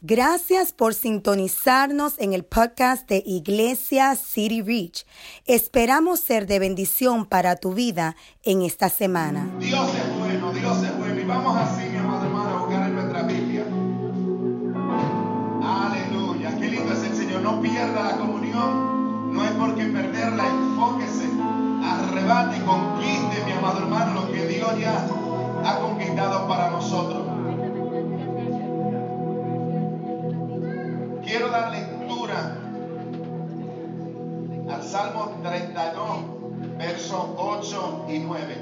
Gracias por sintonizarnos en el podcast de Iglesia City Reach. Esperamos ser de bendición para tu vida en esta semana. Dios es bueno, Dios es bueno. Y vamos así, mi amado hermano, a buscar en nuestra Biblia. Aleluya, qué lindo es el Señor. No pierda la comunión, no es porque perderla, enfóquese, arrebate y conquiste, mi amado hermano, lo que Dios ya ha conquistado para nosotros. Quiero dar lectura al Salmo 32, versos 8 y 9.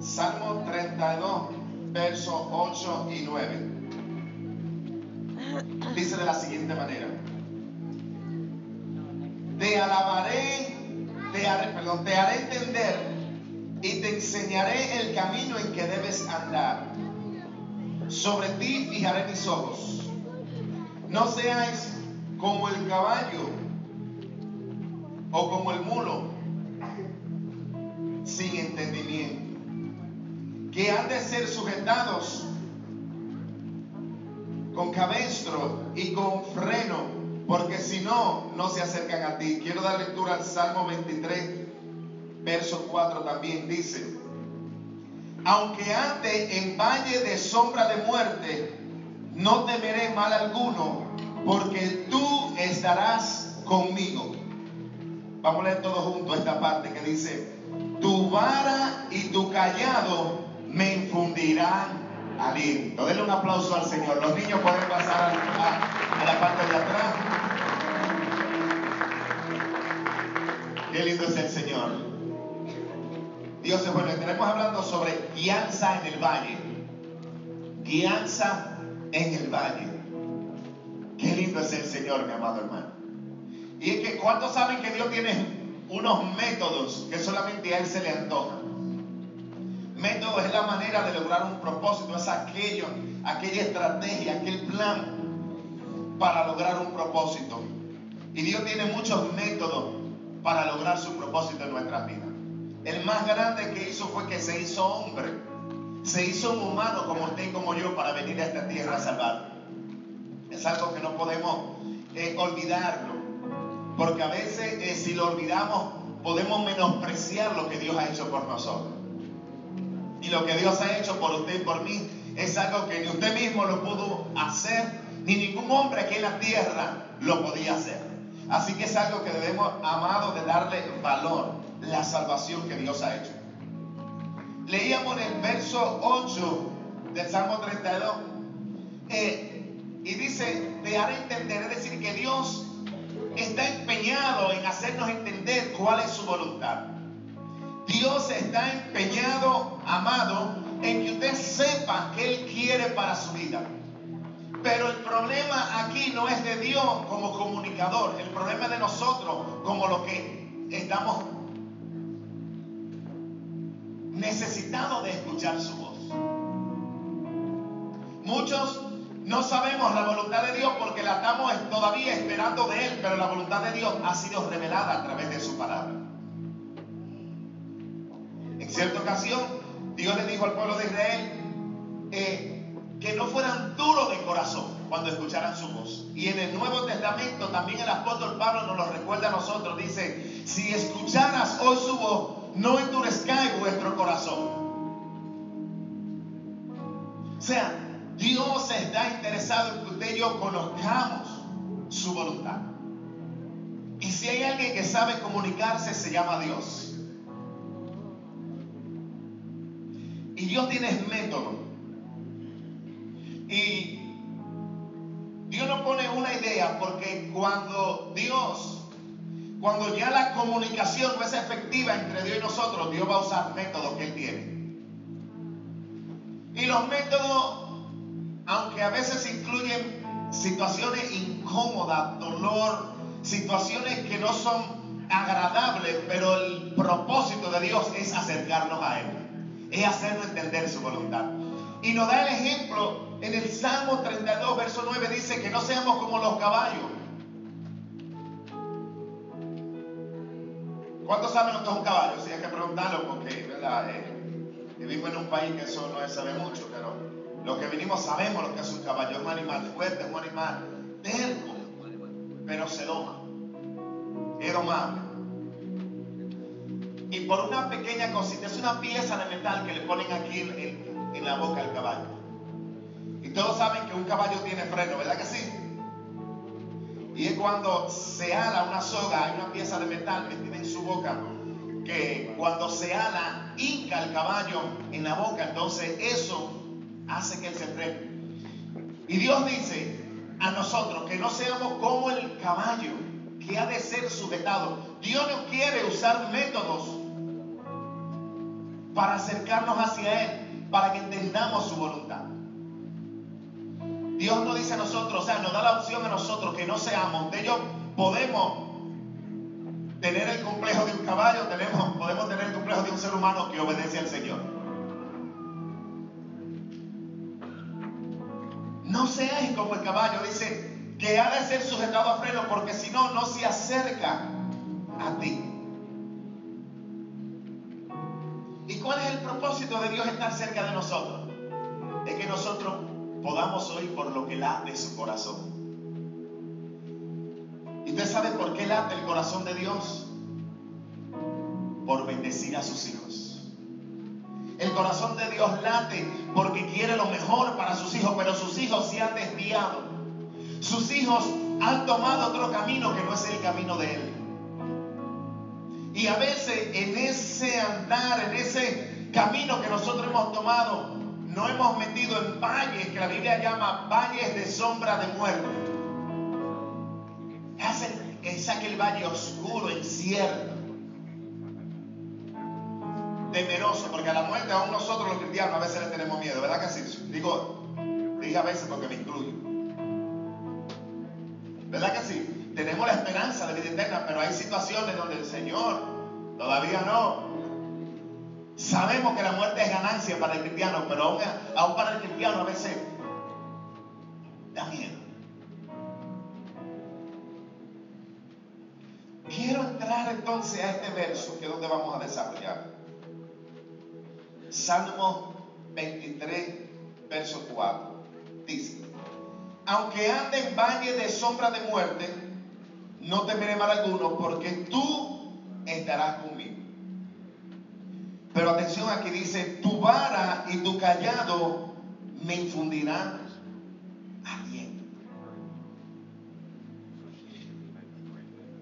Salmo 32, versos 8 y 9. Dice de la siguiente manera. Te alabaré, perdón, te haré entender y te enseñaré el camino en que debes andar. Sobre ti fijaré mis ojos. No seáis como el caballo o como el mulo sin entendimiento, que han de ser sujetados con cabestro y con freno, porque si no, no se acercan a ti. Quiero dar lectura al Salmo 23, verso 4 también. Dice, aunque ande en valle de sombra de muerte, no temeré mal alguno, porque tú estarás conmigo. Vamos a leer todos juntos esta parte que dice, tu vara y tu callado me infundirán aliento. Denle un aplauso al Señor. Los niños pueden pasar a, a, la parte de atrás. Qué lindo es el Señor. Dios es bueno. Estaremos hablando sobre guianza en el valle. Guianza en el valle. Qué lindo es el Señor, mi amado hermano. Y es que, ¿cuántos saben que Dios tiene unos métodos que solamente a Él se le antoja? Método es la manera de lograr un propósito, es aquello, aquella estrategia, aquel plan para lograr un propósito. Y Dios tiene muchos métodos para lograr su propósito en nuestras vidas. El más grande que hizo fue que se hizo hombre. Se hizo un humano como usted y como yo para venir a esta tierra a salvar. Es algo que no podemos eh, olvidarlo. Porque a veces eh, si lo olvidamos podemos menospreciar lo que Dios ha hecho por nosotros. Y lo que Dios ha hecho por usted y por mí es algo que ni usted mismo lo pudo hacer, ni ningún hombre aquí en la tierra lo podía hacer. Así que es algo que debemos, amado, de darle valor, la salvación que Dios ha hecho. Leíamos en el verso 8 del Salmo 32, eh, y dice, te haré entender, es decir, que Dios está empeñado en hacernos entender cuál es su voluntad. Dios está empeñado, amado, en que usted sepa qué Él quiere para su vida. Pero el problema aquí no es de Dios como comunicador, el problema es de nosotros como los que estamos necesitados de escuchar su voz. Muchos no sabemos la voluntad de Dios porque la estamos todavía esperando de Él, pero la voluntad de Dios ha sido revelada a través de su palabra. En cierta ocasión, Dios le dijo al pueblo de Israel eh, que no fueran duros de corazón cuando escucharan su voz. Y en el Nuevo Testamento también el apóstol Pablo nos lo recuerda a nosotros. Dice, si escucharas hoy su voz, no endurezcáis vuestro corazón. O sea, Dios está interesado en que usted y yo conozcamos su voluntad. Y si hay alguien que sabe comunicarse, se llama Dios. Y Dios tiene método. Y Dios no pone una idea porque cuando Dios, cuando ya la comunicación no es efectiva entre Dios y nosotros, Dios va a usar métodos que Él tiene. Y los métodos, aunque a veces incluyen situaciones incómodas, dolor, situaciones que no son agradables, pero el propósito de Dios es acercarnos a Él, es hacernos entender su voluntad. Y nos da el ejemplo en el Salmo 32, verso 9, dice que no seamos como los caballos. ¿Cuántos saben lo es un caballo? Si hay que preguntarlo porque, ¿verdad? Eh, vivimos en un país que eso no se sabe mucho, pero Los que vinimos sabemos lo que es un caballo, es un animal fuerte, es un animal terco, pero se doma, es domable. Y por una pequeña cosita, es una pieza de metal que le ponen aquí en la boca al caballo. Y todos saben que un caballo tiene freno, ¿verdad que sí? Y es cuando se ala una soga, hay una pieza de metal metida en su boca, que cuando se ala, hinca el caballo en la boca, entonces eso hace que él se frene. Y Dios dice a nosotros que no seamos como el caballo, que ha de ser sujetado. Dios no quiere usar métodos para acercarnos hacia Él, para que entendamos su voluntad. Dios nos dice a nosotros, o sea, nos da la opción a nosotros que no seamos, de ellos podemos tener el complejo de un caballo, tenemos, podemos tener el complejo de un ser humano que obedece al Señor. No seáis como el caballo, dice que ha de ser sujetado a freno, porque si no, no se acerca a ti. ¿Y cuál es el propósito de Dios estar cerca de nosotros? Es que nosotros podamos oír por lo que late su corazón. ¿Y usted sabe por qué late el corazón de Dios? Por bendecir a sus hijos. El corazón de Dios late porque quiere lo mejor para sus hijos, pero sus hijos se han desviado. Sus hijos han tomado otro camino que no es el camino de Él. Y a veces en ese andar, en ese camino que nosotros hemos tomado, no hemos metido en valles que la Biblia llama valles de sombra de muerte. Es aquel valle oscuro, incierto, temeroso, porque a la muerte aún nosotros los cristianos a veces le tenemos miedo, ¿verdad que sí? Digo, dije a veces porque me incluyo. ¿Verdad que sí? Tenemos la esperanza de vida eterna, pero hay situaciones donde el Señor todavía no. Sabemos que la muerte es ganancia para el cristiano, pero aún, aún para el cristiano a veces da miedo. Quiero entrar entonces a este verso que es donde vamos a desarrollar. Salmo 23, verso 4. Dice, aunque ande en valle de sombra de muerte, no temeré mal alguno, porque tú estarás conmigo. Pero atención aquí dice, tu vara y tu callado me infundirán aliento.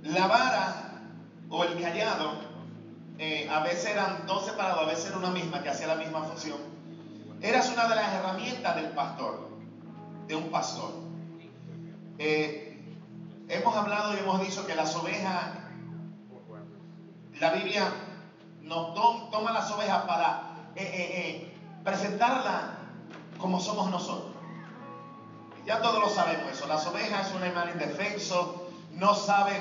La vara o el callado eh, a veces eran dos separados, a veces era una misma que hacía la misma función. Eras una de las herramientas del pastor, de un pastor. Eh, hemos hablado y hemos dicho que las ovejas, la Biblia nos toma las ovejas para eh, eh, presentarla como somos nosotros. Ya todos lo sabemos eso. Las ovejas es un animal indefenso, no sabe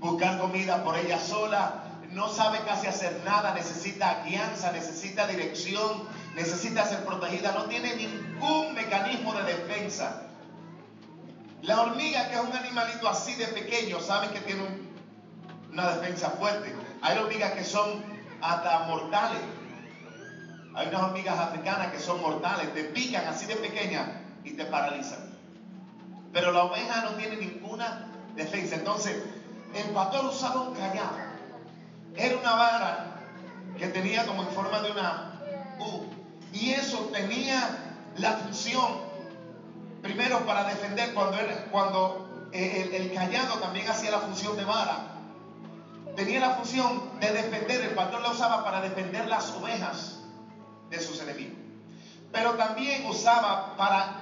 buscar comida por ella sola, no sabe casi hacer nada, necesita guianza, necesita dirección, necesita ser protegida, no tiene ningún mecanismo de defensa. La hormiga, que es un animalito así de pequeño, sabe que tiene una defensa fuerte. Hay hormigas que son hasta mortales. Hay unas hormigas africanas que son mortales, te pican así de pequeñas y te paralizan. Pero la oveja no tiene ninguna defensa. Entonces, el pastor usaba un callado. Era una vara que tenía como en forma de una U. Y eso tenía la función, primero para defender, cuando, cuando el, el callado también hacía la función de vara. Tenía la función de defender, el pastor la usaba para defender las ovejas de sus enemigos. Pero también usaba para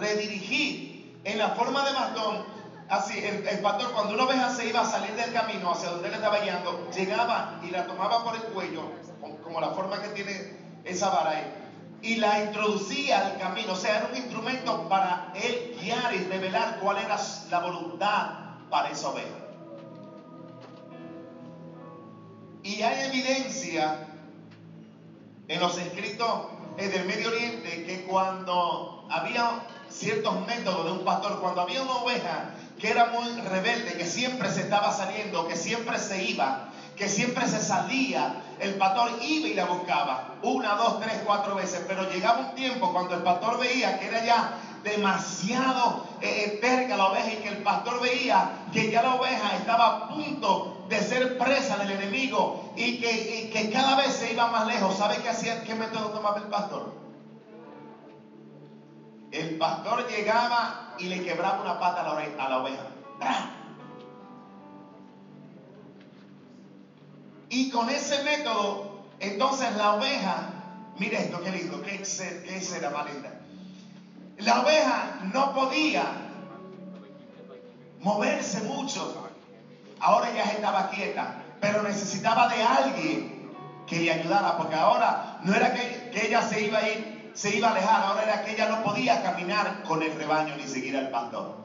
redirigir en la forma de bastón así, el, pastor cuando una oveja se iba a salir del camino hacia donde él estaba guiando, llegaba y la tomaba por el cuello, como la forma que tiene esa vara ahí, y la introducía al camino. O sea, era un instrumento para él guiar y revelar cuál era la voluntad para esa oveja. Y hay evidencia en los escritos del Medio Oriente que cuando había ciertos métodos de un pastor, cuando había una oveja que era muy rebelde, que siempre se estaba saliendo, que siempre se iba, que siempre se salía el pastor iba y la buscaba. Una, dos, tres, cuatro veces. Pero llegaba un tiempo cuando el pastor veía que era ya demasiado eh, cerca la oveja y que el pastor veía que ya la oveja estaba a punto de ser presa del enemigo y que, y que cada vez se iba más lejos. ¿Sabe qué hacía? ¿Qué método tomaba el pastor? El pastor llegaba y le quebraba una pata a la, oveja. Y con ese método, entonces la oveja, mire esto, qué lindo, qué, qué será linda. La oveja no podía moverse mucho. Ahora ya estaba quieta, pero necesitaba de alguien que le ayudara, porque ahora no era que, que ella se iba a ir se iba a alejar, ahora era que ella no podía caminar con el rebaño ni seguir al pastor.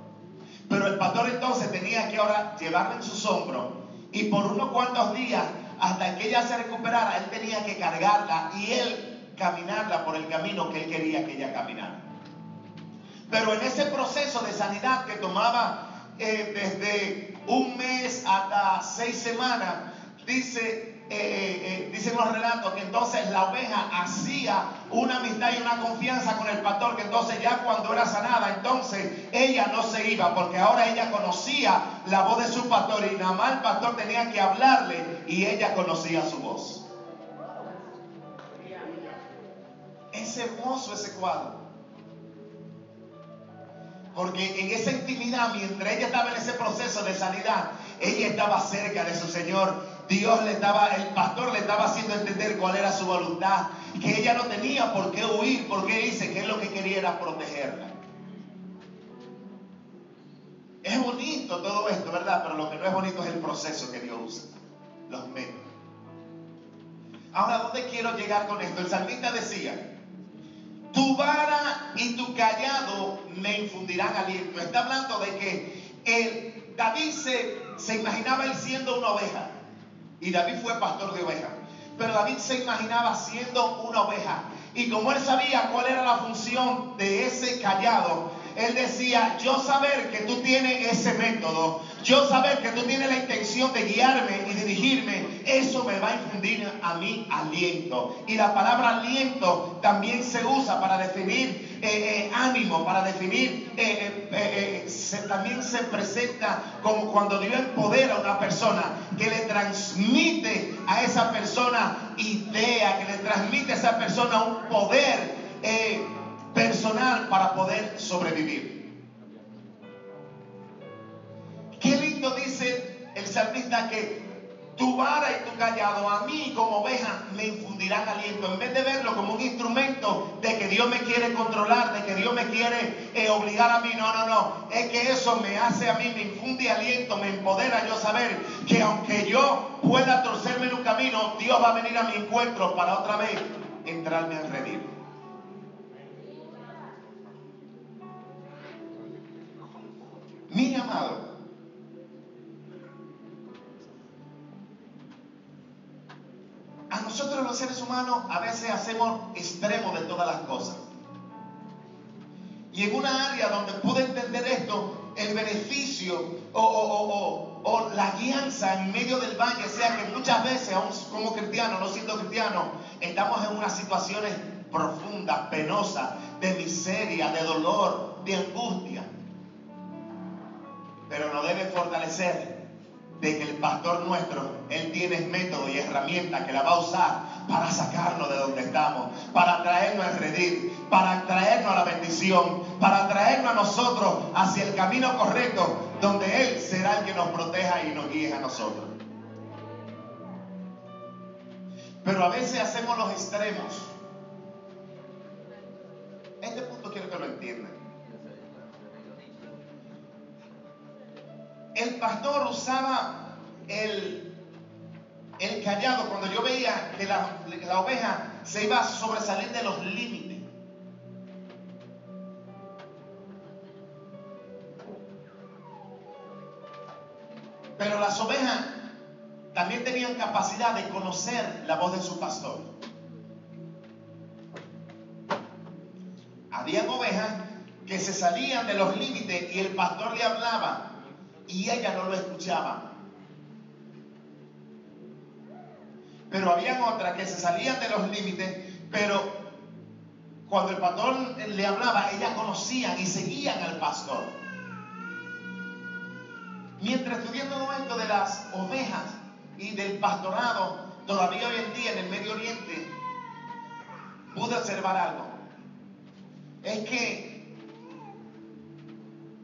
Pero el pastor entonces tenía que ahora llevarla en sus hombros y por unos cuantos días, hasta que ella se recuperara, él tenía que cargarla y él caminarla por el camino que él quería que ella caminara. Pero en ese proceso de sanidad que tomaba eh, desde un mes hasta seis semanas, dice eh, eh, dicen los relatos que entonces la oveja hacía una amistad y una confianza con el pastor, que entonces ya cuando era sanada, entonces ella no se iba, porque ahora ella conocía la voz de su pastor y nada más el pastor tenía que hablarle y ella conocía su voz. Es hermoso ese cuadro. Porque en esa intimidad, mientras ella estaba en ese proceso de sanidad, ella estaba cerca de su Señor Dios le estaba, el pastor le estaba haciendo entender cuál era su voluntad, que ella no tenía por qué huir, porque dice que él lo que quería era protegerla. Es bonito todo esto, ¿verdad? Pero lo que no es bonito es el proceso que Dios usa, los métodos. Ahora, ¿dónde quiero llegar con esto? El salmista decía, tu vara y tu callado me infundirán aliento. Está hablando de que David se, se imaginaba él siendo una oveja. Y David fue pastor de ovejas. Pero David se imaginaba siendo una oveja. Y como él sabía cuál era la función de ese callado, él decía, yo saber que tú tienes ese método, yo saber que tú tienes la intención de guiarme y dirigirme, eso me va a infundir a mí aliento. Y la palabra aliento también se usa para definir eh, eh, ánimo, para definir, eh, también se presenta como cuando Dios empodera a una persona, que le transmite a esa persona idea, que le transmite a esa persona un poder personal para poder sobrevivir. Salmista que tu vara y tu callado a mí como oveja me infundirán aliento. En vez de verlo como un instrumento de que Dios me quiere controlar, de que Dios me quiere eh, obligar a mí, no, no, no. Es que eso me hace a mí, me infunde aliento, me empodera yo saber que aunque yo pueda torcerme en un camino, Dios va a venir a mi encuentro para otra vez entrarme al redil. Mi amado, a veces hacemos extremos de todas las cosas. Y en una área donde pude entender esto, el beneficio o, la guianza en medio del valle, sea que muchas veces, aún como cristianos, no siendo cristianos, estamos en unas situaciones profundas, penosas, de miseria, de dolor, de angustia pero nos debe fortalecer de que el pastor nuestro, él tiene método y herramienta que la va a usar para sacarnos de donde estamos, para traernos al redil, para traernos a la bendición, para traernos a nosotros hacia el camino correcto, donde Él será el que nos proteja y nos guíe a nosotros. Pero a veces hacemos los extremos. Este punto quiero que lo entiendan. El pastor usaba el, el callado cuando yo veía que la, la oveja se iba a sobresalir de los límites. Pero las ovejas también tenían capacidad de conocer la voz de su pastor. Habían ovejas que se salían de los límites y el pastor le hablaba y ella no lo escuchaba. pero habían otras que se salían de los límites, pero cuando el pastor le hablaba, ellas conocían y seguían al pastor. Mientras estudié todo esto de las ovejas y del pastorado, todavía hoy en día en el Medio Oriente, pude observar algo. Es que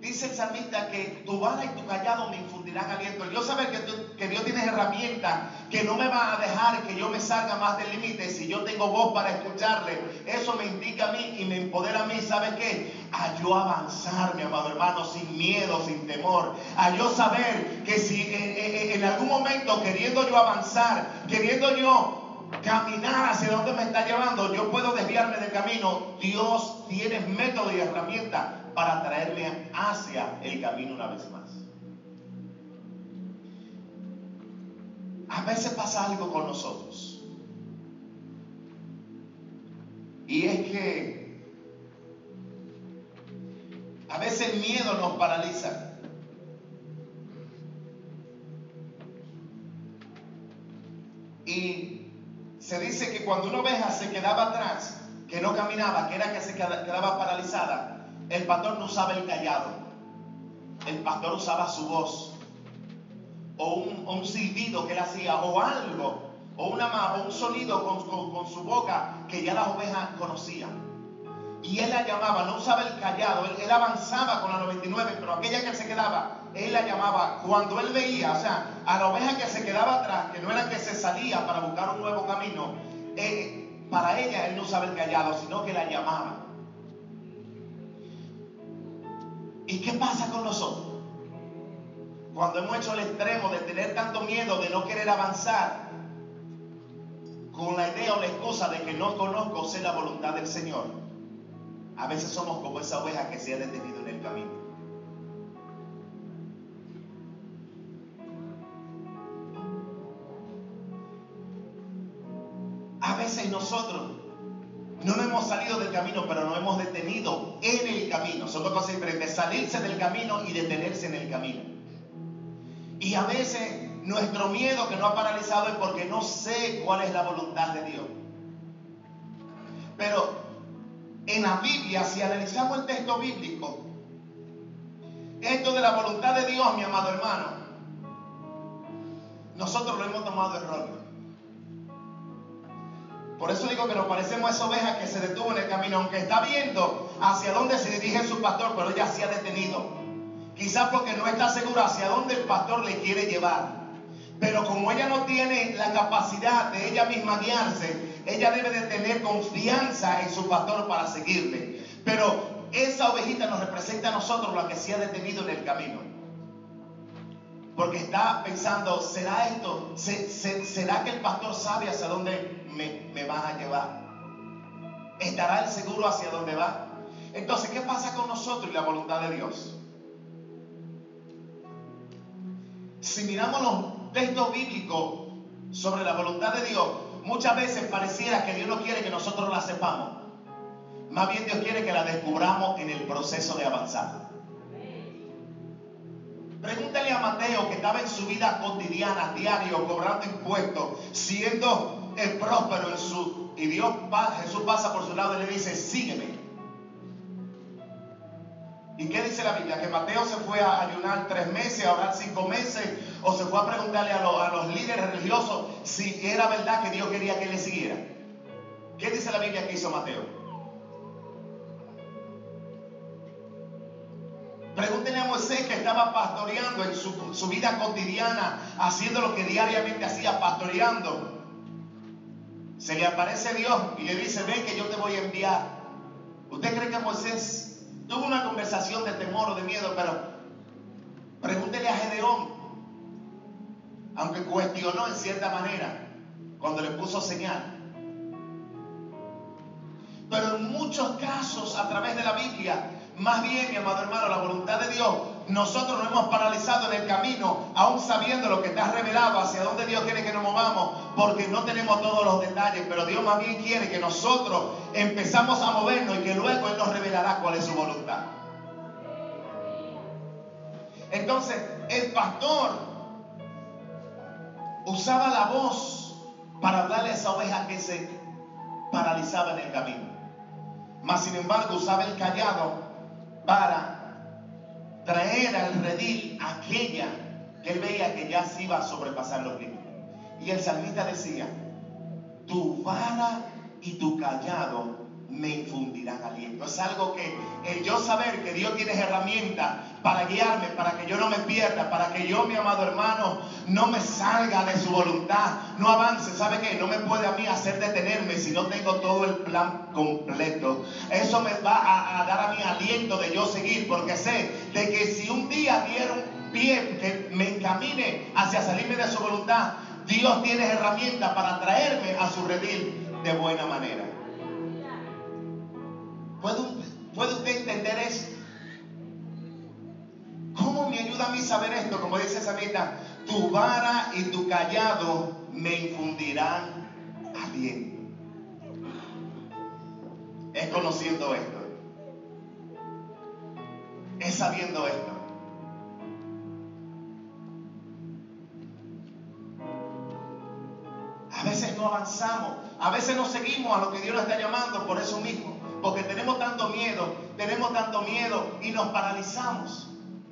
Dice el salmista que tu vara y tu callado me infundirán aliento. Yo saber que, que Dios tiene herramientas que no me van a dejar que yo me salga más del límite si yo tengo voz para escucharle. Eso me indica a mí y me empodera a mí. ¿Sabe qué? A yo avanzar, mi amado hermano, sin miedo, sin temor. A yo saber que si eh, eh, eh, en algún momento queriendo yo avanzar, queriendo yo caminar hacia donde me está llevando, yo puedo desviarme del camino. Dios tiene método y herramienta para traerme hacia el camino una vez más. A veces pasa algo con nosotros. Y es que a veces el miedo nos paraliza. Y se dice que cuando una oveja se quedaba atrás, que no caminaba, que era que se quedaba paralizada, el pastor no usaba el callado. El pastor usaba su voz. O un, silbido que él hacía. O algo. O, una, o un sonido con, su boca que ya las ovejas conocían. Y él la llamaba, no usaba el callado, él, avanzaba con la 99, pero aquella que se quedaba, él la llamaba. Cuando él veía, o sea, a la oveja que se quedaba atrás, que no era que se salía para buscar un nuevo camino, eh, para ella él no usaba el callado, sino que la llamaba. ¿Y qué pasa con nosotros? Cuando hemos hecho el extremo de tener tanto miedo, de no querer avanzar, con la idea o la excusa de que no conozco sé la voluntad del Señor, a veces somos como esa oveja que se ha detenido en el camino. A veces nosotros no nos hemos salido del camino, pero nos hemos detenido en el camino. Son dos cosas diferentes, salirse del camino y detenerse en el camino. Y a veces nuestro miedo que nos ha paralizado es porque no sé cuál es la voluntad de Dios. Pero en la Biblia, si analizamos el texto bíblico, esto de la voluntad de Dios, mi amado hermano, nosotros lo hemos tomado erróneo. Por eso digo que nos parecemos a esa oveja que se detuvo en el camino, aunque está viendo hacia dónde se dirige su pastor, pero ella se ha detenido. Quizás porque no está segura hacia dónde el pastor le quiere llevar. Pero como ella no tiene la capacidad de ella misma guiarse, ella debe de tener confianza en su pastor para seguirle. Pero esa ovejita nos representa a nosotros la que se ha detenido en el camino. Porque está pensando, ¿será esto? ¿Será que el pastor sabe hacia dónde vas a llevar? ¿Estará el seguro hacia dónde va? Entonces, ¿qué pasa con nosotros y la voluntad de Dios? Si miramos los textos bíblicos sobre la voluntad de Dios, muchas veces pareciera que Dios no quiere que nosotros la sepamos. Más bien Dios quiere que la descubramos en el proceso de avanzar. Pregúntale a Mateo que estaba en su vida cotidiana, diario, cobrando impuestos, siendo el próspero en su... Y Dios, Jesús pasa por su lado y le dice, sígueme. ¿Y qué dice la Biblia? Que Mateo se fue a ayunar tres meses, a orar cinco meses, o se fue a preguntarle a, a los líderes religiosos si era verdad que Dios quería que le siguiera. ¿Qué dice la Biblia que hizo Mateo? Pregúntenle a Moisés que estaba pastoreando en su, su, vida cotidiana, haciendo lo que diariamente hacía, pastoreando. Se le aparece Dios y le dice, ven que yo te voy a enviar. ¿Usted cree que Moisés tuvo una conversación de temor o de miedo? Pero pregúntele a Gedeón, aunque cuestionó en cierta manera cuando le puso señal. Pero en muchos casos a través de la Biblia, más bien, mi amado hermano, la voluntad de Dios nosotros nos hemos paralizado en el camino, aún sabiendo lo que está revelado, hacia dónde Dios quiere que nos movamos, porque no tenemos todos los detalles, pero Dios más bien quiere que nosotros empezamos a movernos y que luego Él nos revelará cuál es su voluntad. Entonces, el pastor usaba la voz para hablarle a esa oveja que se paralizaba en el camino. Mas sin embargo usaba el callado para traer al redil aquella que él veía que ya se iba a sobrepasar los límites. Y el salmista decía, tu vara y tu callado me infundirán aliento. Es algo que el yo saber que Dios tiene herramientas para guiarme, para que yo no me pierda, para que yo, mi amado hermano, no me salga de su voluntad, no avance. ¿Sabe qué? No me puede a mí hacer detenerme si no tengo todo el plan completo. Eso me va a, dar a mí aliento de yo seguir, porque sé de que si un día diera un pie que me encamine hacia salirme de su voluntad, Dios tiene herramientas para traerme a su redil de buena manera. ¿Puede, usted entender eso? ¿Cómo me ayuda a saber esto? Como dice Samita, tu vara y tu callado me infundirán aliento. Es conociendo esto. Es sabiendo esto. A veces no avanzamos, a veces no seguimos a lo que Dios nos está llamando por eso mismo. Porque tenemos tanto miedo, tenemos tanto miedo y nos paralizamos.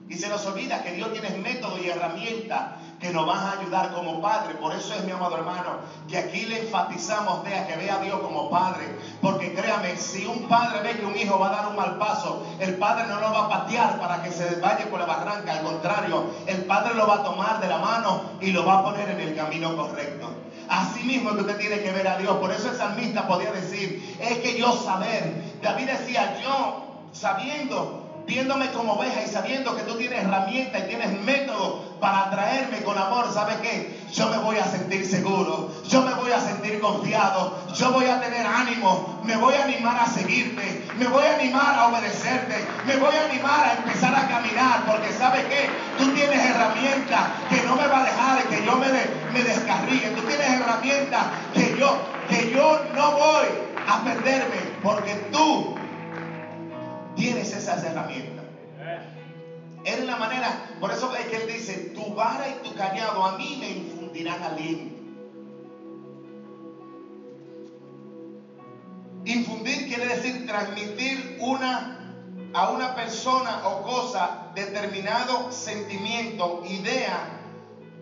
Y se nos olvida que Dios tiene método y herramientas que nos van a ayudar como padre. Por eso es, mi amado hermano, que aquí le enfatizamos de que vea a Dios como padre. Porque créame, si un padre ve que un hijo va a dar un mal paso, el padre no lo va a patear para que se vaya por la barranca. Al contrario, el padre lo va a tomar de la mano y lo va a poner en el camino correcto. Así mismo que usted tiene que ver a Dios. Por eso el salmista podía decir, es que yo saber. David decía, yo sabiendo viéndome como oveja y sabiendo que tú tienes herramientas y tienes método para atraerme con amor, ¿sabe qué? Yo me voy a sentir seguro, yo me voy a sentir confiado, yo voy a tener ánimo, me voy a animar a seguirte, me voy a animar a obedecerte, me voy a animar a empezar a caminar, porque ¿sabe qué? Tú tienes herramientas que no me va a dejar que yo me, descarríe, tú tienes herramientas que yo, que yo no voy a perderme, porque tú tienes esas herramientas. Es la manera, por eso es que él dice, tu vara y tu callado a mí me infundirán aliento. Infundir quiere decir transmitir una a una persona o cosa determinado sentimiento, idea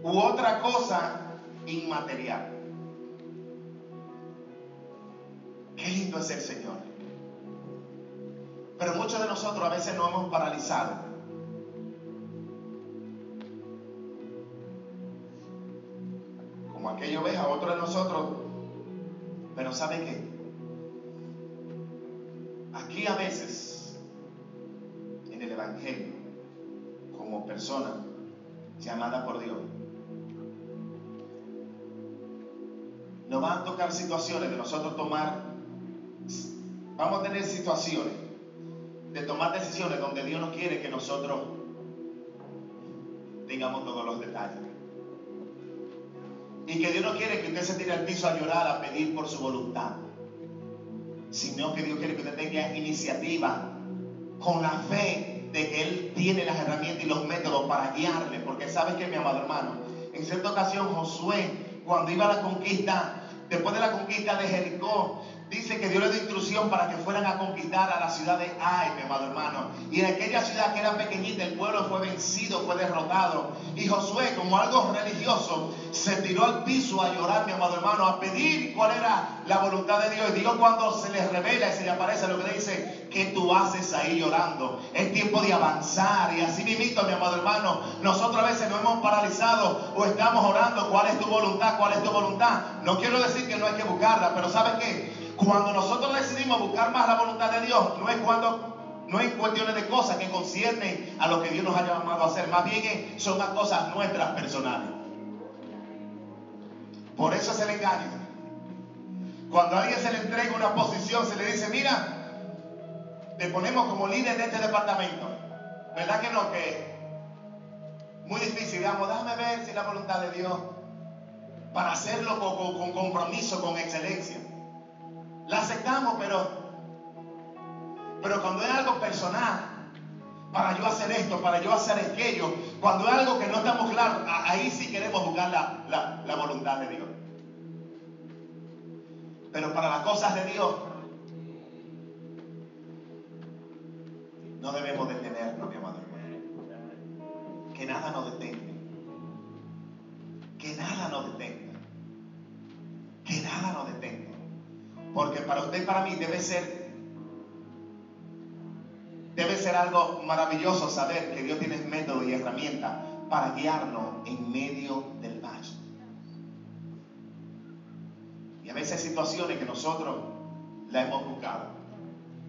u otra cosa inmaterial. Qué lindo es el Señor. Pero muchos de nosotros a veces nos hemos paralizado. Como aquello a otro de nosotros. Pero ¿sabe qué? Aquí a veces, en el Evangelio, como persona llamada por Dios, nos van a tocar situaciones de nosotros tomar, vamos a tener situaciones de tomar decisiones donde Dios no quiere que nosotros tengamos todos los detalles. Y que Dios no quiere que usted se tire al piso a llorar, a pedir por su voluntad. Sino que Dios quiere que usted tenga iniciativa con la fe de que Él tiene las herramientas y los métodos para guiarle. Porque sabes que, mi amado hermano, en cierta ocasión Josué, cuando iba a la conquista, después de la conquista de Jericó, Dice que Dios le dio instrucción para que fueran a conquistar a la ciudad de Ai, mi amado hermano. Y en aquella ciudad que era pequeñita, el pueblo fue vencido, fue derrotado. Y Josué, como algo religioso, se tiró al piso a llorar, mi amado hermano, a pedir cuál era la voluntad de Dios. Y Dios cuando se le revela y se le aparece lo que le dice, ¿qué tú haces ahí llorando? Es tiempo de avanzar. Y así mismo, mi amado hermano, nosotros a veces nos hemos paralizado o estamos orando, ¿cuál es tu voluntad? ¿Cuál es tu voluntad? No quiero decir que no hay que buscarla, pero ¿sabes qué? Cuando nosotros decidimos buscar más la voluntad de Dios, no es cuando no es cuestiones de cosas que conciernen a lo que Dios nos ha llamado a hacer, más bien son las cosas nuestras personales. Por eso es el engaño. Cuando a alguien se le entrega una posición, se le dice, mira, te ponemos como líder de este departamento. ¿Verdad que no? Que muy difícil, digamos, déjame ver si es la voluntad de Dios para hacerlo con compromiso, con excelencia. La aceptamos, pero, pero cuando es algo personal, para yo hacer esto, para yo hacer aquello, cuando es algo que no estamos claros, ahí sí queremos buscar la, la voluntad de Dios. Pero para las cosas de Dios no debemos detenernos, mi amado hermano. Que nada nos detenga. Que nada nos detenga. Porque para usted y para mí debe ser debe ser algo maravilloso saber que Dios tiene método y herramienta para guiarnos en medio del valle. Y a veces hay situaciones que nosotros la hemos buscado.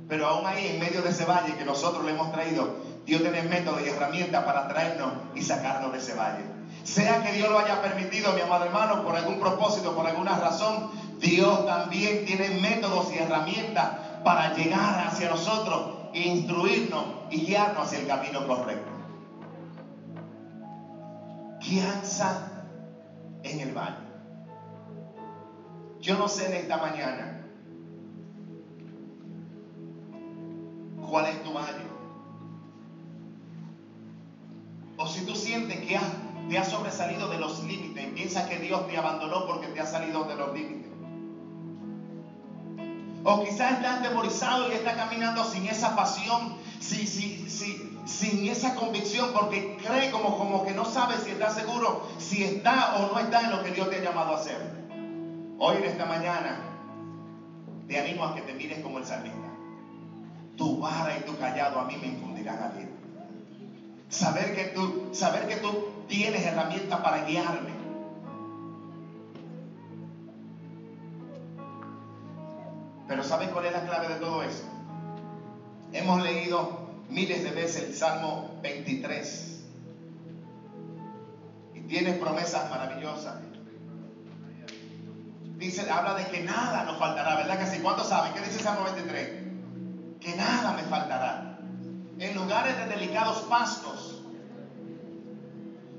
Pero aún ahí, en medio de ese valle que nosotros le hemos traído, Dios tiene método y herramienta para traernos y sacarnos de ese valle. Sea que Dios lo haya permitido, mi amado hermano, por algún propósito, por alguna razón, Dios también tiene métodos y herramientas para llegar hacia nosotros, e instruirnos y guiarnos hacia el camino correcto. Guianza en el valle. Yo no sé en esta mañana cuál es tu valle. O si tú sientes que te has sobresalido de los límites piensas que Dios te abandonó porque te ha salido de los límites. O quizás estás atemorizado y estás caminando sin esa pasión, sin, sin esa convicción, porque cree como, como que no sabe si está seguro, si está o no está en lo que Dios te ha llamado a hacer. Hoy en esta mañana te animo a que te mires como el salmista. Tu vara y tu callado a mí me infundirán a vida. Saber que tú, saber que tú tienes herramientas para guiarme Pero ¿saben cuál es la clave de todo eso? Hemos leído miles de veces el Salmo 23 y tiene promesas maravillosas. Dice, habla de que nada nos faltará, ¿verdad que? ¿Cuántos saben? ¿Qué dice el Salmo 23? Que nada me faltará. En lugares de delicados pastos,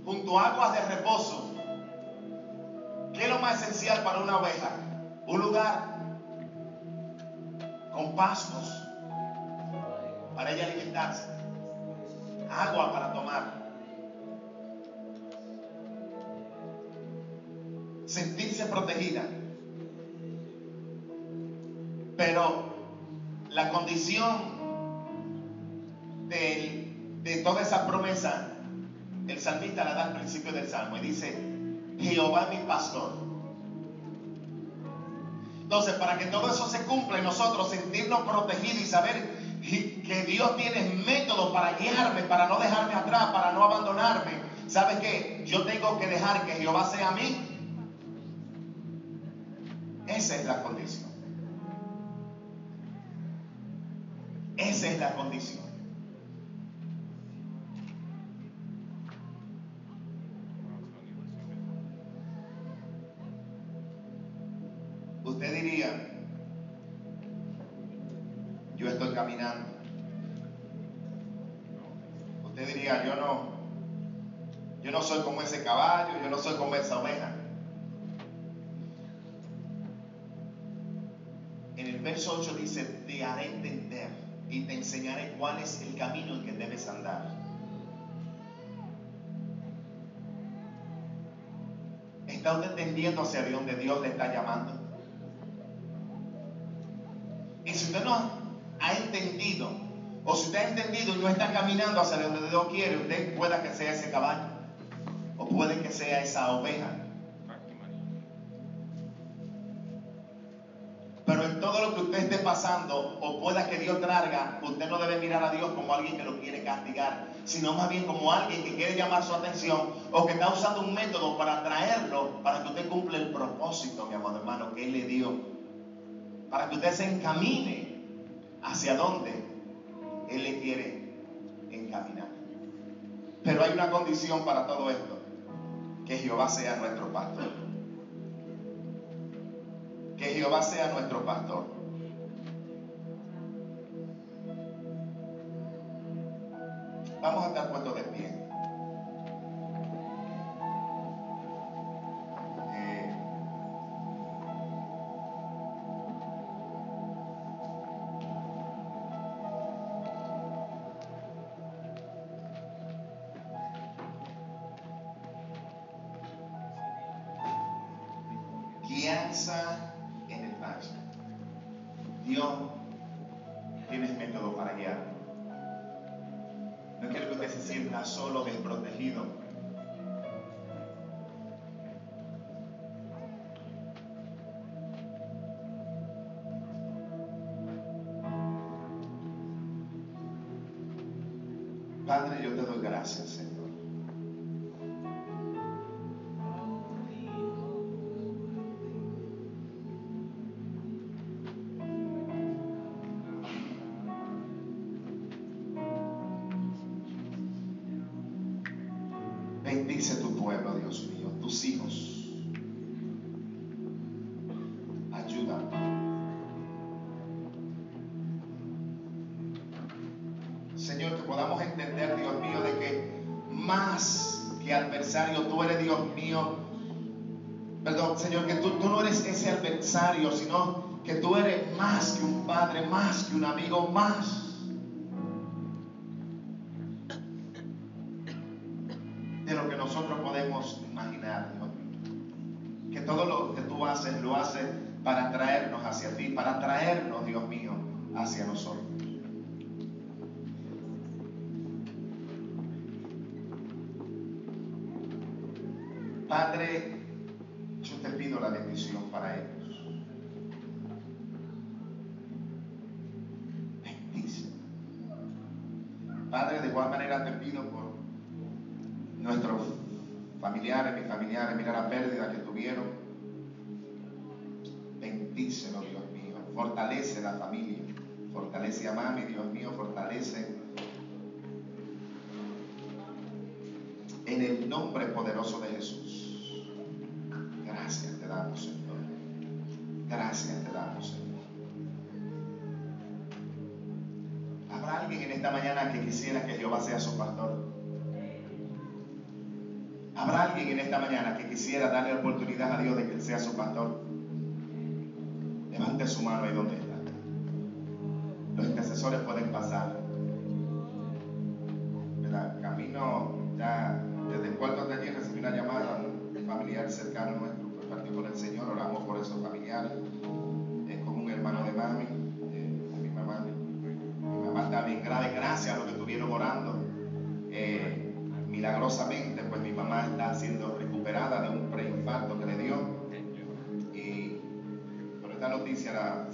junto a aguas de reposo. ¿Qué es lo más esencial para una oveja? Un lugar con pastos para ella alimentarse, agua para tomar, sentirse protegida. Pero la condición de, toda esa promesa, el salmista la da al principio del salmo y dice, Jehová mi pastor entonces, para que todo eso se cumpla en nosotros, sentirnos protegidos y saber que Dios tiene métodos para guiarme, para no dejarme atrás, para no abandonarme. ¿Sabes qué? Yo tengo que dejar que Jehová sea a mí. Esa es la condición. Esa es la condición. 8 dice, te haré entender y te enseñaré cuál es el camino en que debes andar. ¿Está usted entendiendo hacia donde Dios le está llamando? Y si usted no ha entendido, o si usted ha entendido y no está caminando hacia donde Dios quiere, usted pueda que sea ese caballo, o puede que sea esa oveja. Todo lo que usted esté pasando, o pueda que Dios traiga, usted no debe mirar a Dios como alguien que lo quiere castigar, sino más bien como alguien que quiere llamar su atención o que está usando un método para traerlo, para que usted cumpla el propósito, mi amado hermano, que Él le dio para que usted se encamine hacia donde Él le quiere encaminar. Pero hay una condición para todo esto, que Jehová sea nuestro pastor. Que Jehová sea nuestro pastor. Vamos a estar puestos de Dios, tienes método para guiar. No quiero que usted se sienta solo, desprotegido. Para traernos, Dios mío, hacia nosotros. Padre, poderoso de Jesús. Gracias te damos, Señor. Gracias te damos, Señor. ¿Habrá alguien en esta mañana que quisiera que Jehová sea su pastor? ¿Habrá alguien en esta mañana que quisiera darle oportunidad a Dios de que Él sea su pastor? Levante su mano ahí donde está. Los intercesores pueden pasar. Camino ya desde el cuarto de allí recibí una llamada de un familiar cercano nuestro que partió con el Señor. Oramos por esos familiares. Es como un hermano de mami, de, de mi mamá. Mi mamá está bien grave, gracias a lo que estuvieron orando. Eh, milagrosamente, pues mi mamá está siendo recuperada de un preinfarto que le dio. Y por esta noticia la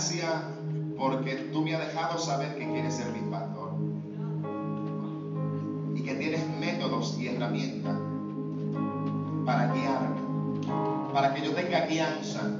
Gracias porque tú me has dejado saber que quieres ser mi pastor. Y que tienes métodos y herramientas para guiarme, para que yo tenga guianza